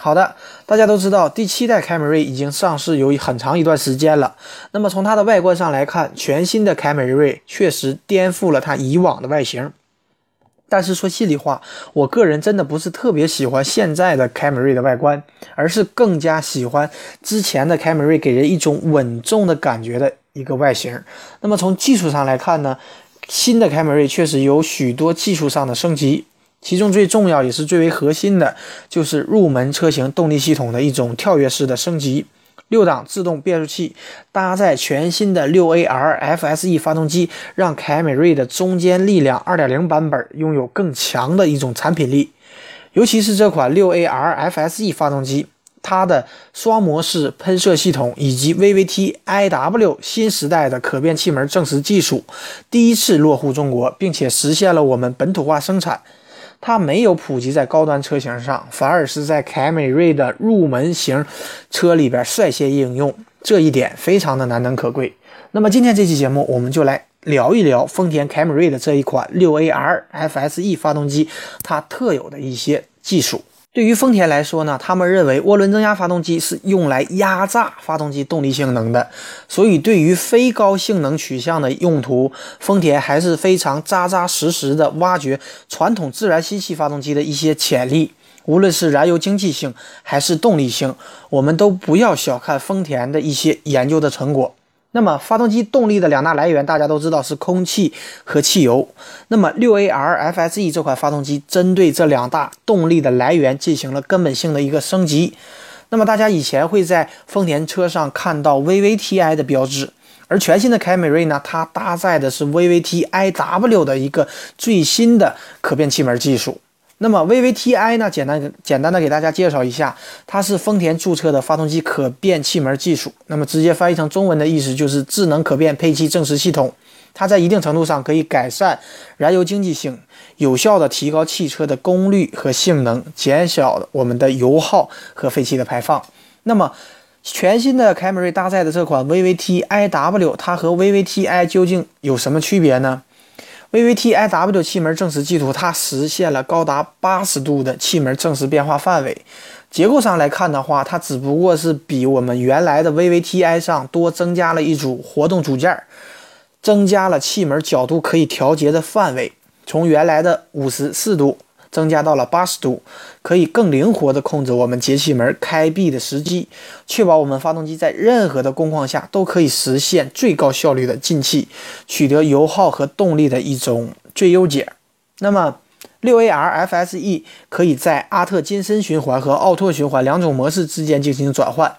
好的，大家都知道，第七代凯美瑞已经上市有很长一段时间了。那么从它的外观上来看，全新的凯美瑞确实颠覆了它以往的外形。但是说心里话，我个人真的不是特别喜欢现在的凯美瑞的外观，而是更加喜欢之前的凯美瑞给人一种稳重的感觉的一个外形。那么从技术上来看呢，新的凯美瑞确实有许多技术上的升级。其中最重要也是最为核心的，就是入门车型动力系统的一种跳跃式的升级。六档自动变速器搭载全新的六 AR FSE 发动机，让凯美瑞的中坚力量2.0版本拥有更强的一种产品力。尤其是这款六 AR FSE 发动机，它的双模式喷射系统以及 VVT iW 新时代的可变气门正时技术，第一次落户中国，并且实现了我们本土化生产。它没有普及在高端车型上，反而是在凯美瑞的入门型车里边率先应用，这一点非常的难能可贵。那么今天这期节目，我们就来聊一聊丰田凯美瑞的这一款六 AR FSE 发动机，它特有的一些技术。对于丰田来说呢，他们认为涡轮增压发动机是用来压榨发动机动力性能的，所以对于非高性能取向的用途，丰田还是非常扎扎实实的挖掘传统自然吸气发动机的一些潜力。无论是燃油经济性还是动力性，我们都不要小看丰田的一些研究的成果。那么，发动机动力的两大来源，大家都知道是空气和汽油。那么，六 AR FSE 这款发动机针对这两大动力的来源进行了根本性的一个升级。那么，大家以前会在丰田车上看到 VVTi 的标志，而全新的凯美瑞呢，它搭载的是 VVT iW 的一个最新的可变气门技术。那么 VVTi 呢？简单简单的给大家介绍一下，它是丰田注册的发动机可变气门技术。那么直接翻译成中文的意思就是智能可变配气正时系统。它在一定程度上可以改善燃油经济性，有效的提高汽车的功率和性能，减小我们的油耗和废气的排放。那么全新的凯美瑞搭载的这款 VVT iW，它和 VVTi 究竟有什么区别呢？VVT iW 气门正时技术，它实现了高达八十度的气门正时变化范围。结构上来看的话，它只不过是比我们原来的 VVTi 上多增加了一组活动组件，增加了气门角度可以调节的范围，从原来的五十四度。增加到了八十度，可以更灵活地控制我们节气门开闭的时机，确保我们发动机在任何的工况下都可以实现最高效率的进气，取得油耗和动力的一种最优解。那么，六 AR FSE 可以在阿特金森循环和奥拓循环两种模式之间进行转换。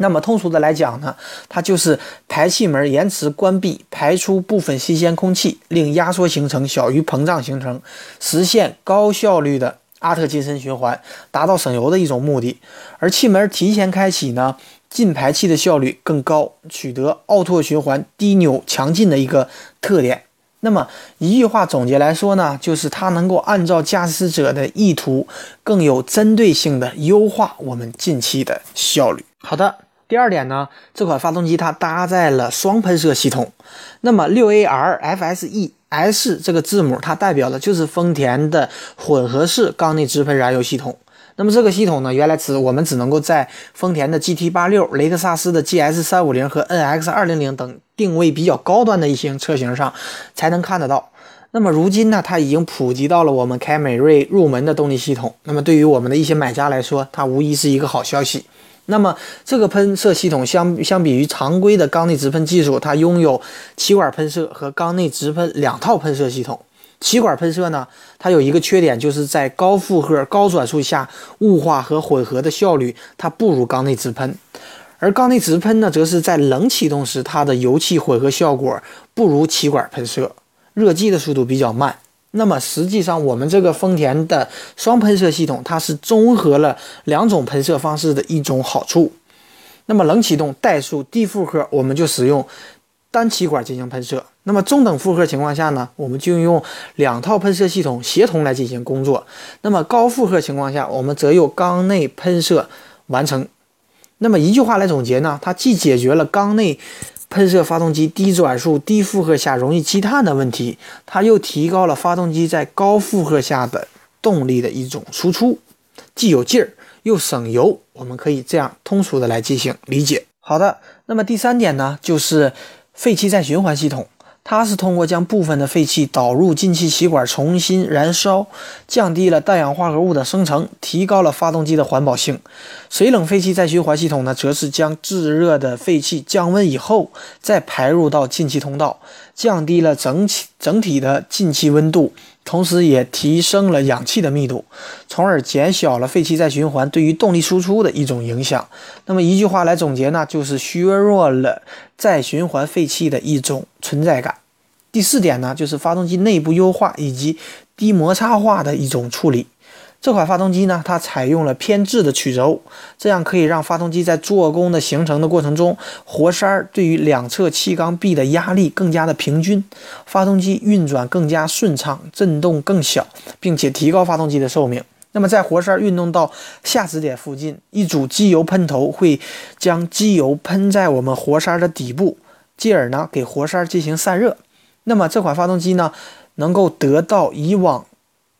那么通俗的来讲呢，它就是排气门延迟关闭，排出部分新鲜空气，令压缩形成小于膨胀形成，实现高效率的阿特金森循环，达到省油的一种目的。而气门提前开启呢，进排气的效率更高，取得奥拓循环低扭强劲的一个特点。那么一句话总结来说呢，就是它能够按照驾驶者的意图，更有针对性的优化我们进气的效率。好的。第二点呢，这款发动机它搭载了双喷射系统。那么六 AR FSE S 这个字母，它代表的就是丰田的混合式缸内直喷燃油系统。那么这个系统呢，原来只我们只能够在丰田的 GT 八六、雷克萨斯的 GS 三五零和 NX 二零零等定位比较高端的一些车型上才能看得到。那么如今呢，它已经普及到了我们凯美瑞入门的动力系统。那么对于我们的一些买家来说，它无疑是一个好消息。那么，这个喷射系统相相比于常规的缸内直喷技术，它拥有气管喷射和缸内直喷两套喷射系统。气管喷射呢，它有一个缺点，就是在高负荷、高转速下，雾化和混合的效率它不如缸内直喷。而缸内直喷呢，则是在冷启动时，它的油气混合效果不如气管喷射，热机的速度比较慢。那么实际上，我们这个丰田的双喷射系统，它是综合了两种喷射方式的一种好处。那么冷启动怠速低负荷，我们就使用单气管进行喷射。那么中等负荷情况下呢，我们就用两套喷射系统协同来进行工作。那么高负荷情况下，我们则由缸内喷射完成。那么一句话来总结呢，它既解决了缸内喷射发动机低转速、低负荷下容易积碳的问题，它又提高了发动机在高负荷下的动力的一种输出，既有劲儿又省油。我们可以这样通俗的来进行理解。好的，那么第三点呢，就是废气再循环系统。它是通过将部分的废气导入进气歧管重新燃烧，降低了氮氧化合物的生成，提高了发动机的环保性。水冷废气再循环系统呢，则是将制热的废气降温以后再排入到进气通道，降低了整体整体的进气温度，同时也提升了氧气的密度，从而减小了废气再循环对于动力输出的一种影响。那么一句话来总结呢，就是削弱了再循环废气的一种存在感。第四点呢，就是发动机内部优化以及低摩擦化的一种处理。这款发动机呢，它采用了偏置的曲轴，这样可以让发动机在做工的形成的过程中，活塞对于两侧气缸壁的压力更加的平均，发动机运转更加顺畅，震动更小，并且提高发动机的寿命。那么在活塞运动到下止点附近，一组机油喷头会将机油喷在我们活塞的底部，继而呢给活塞进行散热。那么这款发动机呢，能够得到以往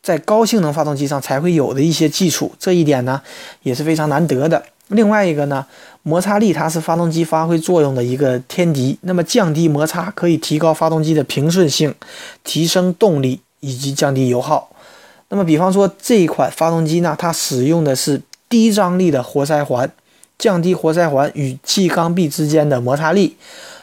在高性能发动机上才会有的一些技术，这一点呢也是非常难得的。另外一个呢，摩擦力它是发动机发挥作用的一个天敌。那么降低摩擦可以提高发动机的平顺性，提升动力以及降低油耗。那么比方说这一款发动机呢，它使用的是低张力的活塞环，降低活塞环与气缸壁之间的摩擦力，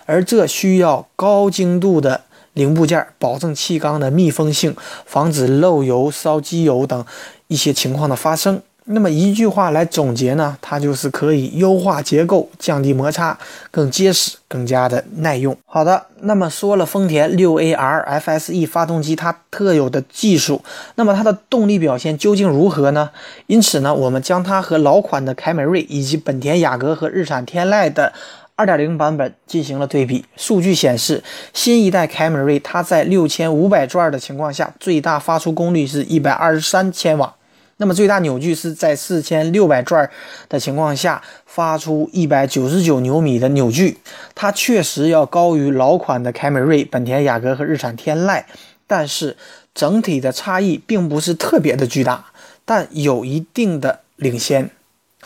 而这需要高精度的。零部件保证气缸的密封性，防止漏油、烧机油等一些情况的发生。那么一句话来总结呢，它就是可以优化结构、降低摩擦、更结实、更加的耐用。好的，那么说了丰田六 AR FSE 发动机它特有的技术，那么它的动力表现究竟如何呢？因此呢，我们将它和老款的凯美瑞以及本田雅阁和日产天籁的。二点零版本进行了对比，数据显示，新一代凯美瑞它在六千五百转的情况下，最大发出功率是一百二十三千瓦，那么最大扭矩是在四千六百转的情况下发出一百九十九牛米的扭矩，它确实要高于老款的凯美瑞、本田雅阁和日产天籁，但是整体的差异并不是特别的巨大，但有一定的领先。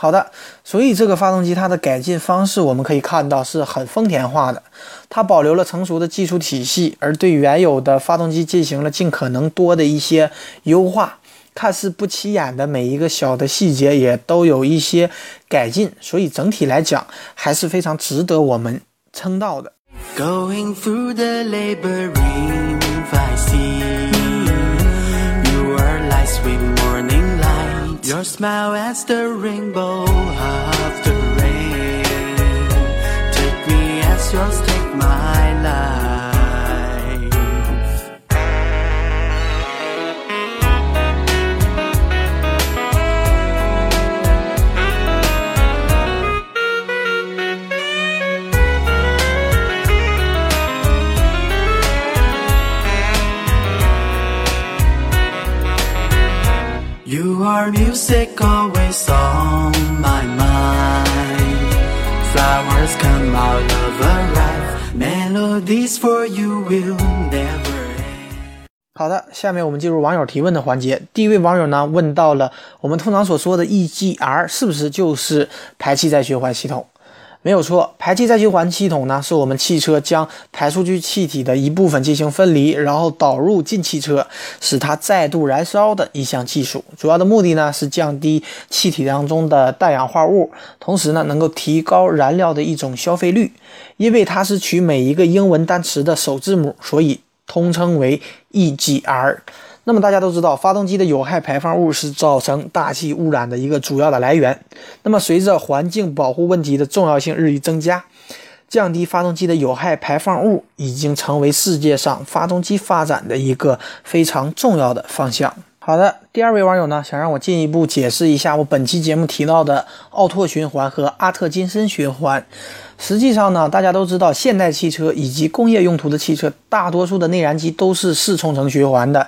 好的，所以这个发动机它的改进方式，我们可以看到是很丰田化的，它保留了成熟的技术体系，而对原有的发动机进行了尽可能多的一些优化，看似不起眼的每一个小的细节也都有一些改进，所以整体来讲还是非常值得我们称道的。Going through the labor I see you are light Your smile as the rainbow of the rain. Take me as yours, take music always on my mind flowers come out of a ripe melodies for you will never 好的下面我们进入网友提问的环节第一位网友呢问到了我们通常所说的 egr 是不是就是排气再循环系统没有错，排气再循环系统呢，是我们汽车将排出去气体的一部分进行分离，然后导入进汽车，使它再度燃烧的一项技术。主要的目的呢，是降低气体当中的氮氧化物，同时呢，能够提高燃料的一种消费率。因为它是取每一个英文单词的首字母，所以通称为 EGR。那么大家都知道，发动机的有害排放物是造成大气污染的一个主要的来源。那么随着环境保护问题的重要性日益增加，降低发动机的有害排放物已经成为世界上发动机发展的一个非常重要的方向。好的，第二位网友呢，想让我进一步解释一下我本期节目提到的奥拓循环和阿特金森循环。实际上呢，大家都知道，现代汽车以及工业用途的汽车，大多数的内燃机都是四冲程循环的。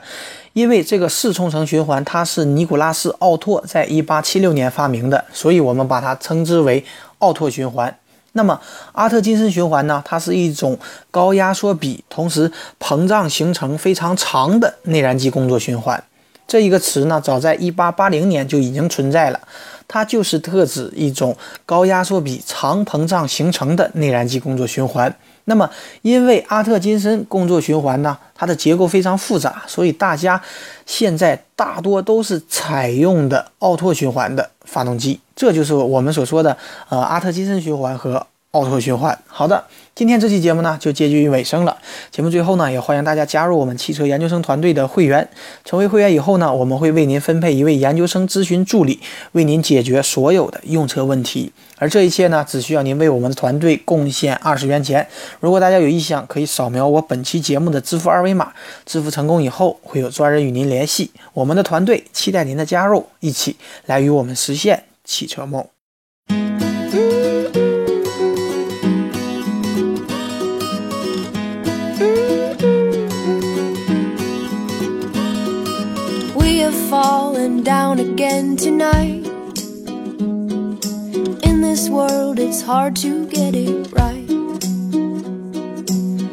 因为这个四冲程循环，它是尼古拉斯·奥拓在一八七六年发明的，所以我们把它称之为奥拓循环。那么阿特金森循环呢？它是一种高压缩比，同时膨胀行程非常长的内燃机工作循环。这一个词呢，早在一八八零年就已经存在了。它就是特指一种高压缩比、长膨胀形成的内燃机工作循环。那么，因为阿特金森工作循环呢，它的结构非常复杂，所以大家现在大多都是采用的奥拓循环的发动机。这就是我们所说的呃阿特金森循环和。奥拓循环，好的，今天这期节目呢就接近于尾声了。节目最后呢，也欢迎大家加入我们汽车研究生团队的会员。成为会员以后呢，我们会为您分配一位研究生咨询助理，为您解决所有的用车问题。而这一切呢，只需要您为我们的团队贡献二十元钱。如果大家有意向，可以扫描我本期节目的支付二维码。支付成功以后，会有专人与您联系。我们的团队期待您的加入，一起来与我们实现汽车梦。Down again tonight. In this world, it's hard to get it right.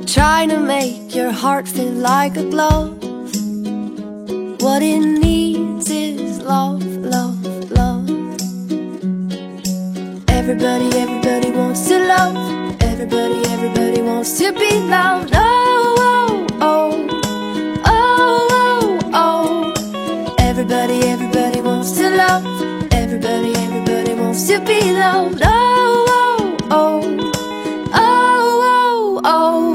Trying to make your heart feel like a glove. What it needs is love, love, love. Everybody, everybody wants to love. Everybody, everybody wants to be loved. Be loved. Oh, oh, oh, oh, oh, oh.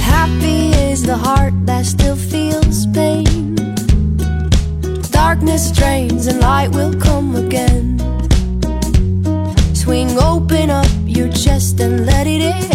Happy is the heart that still feels pain. Darkness drains and light will come again swing, open up your chest and let it in.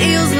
feels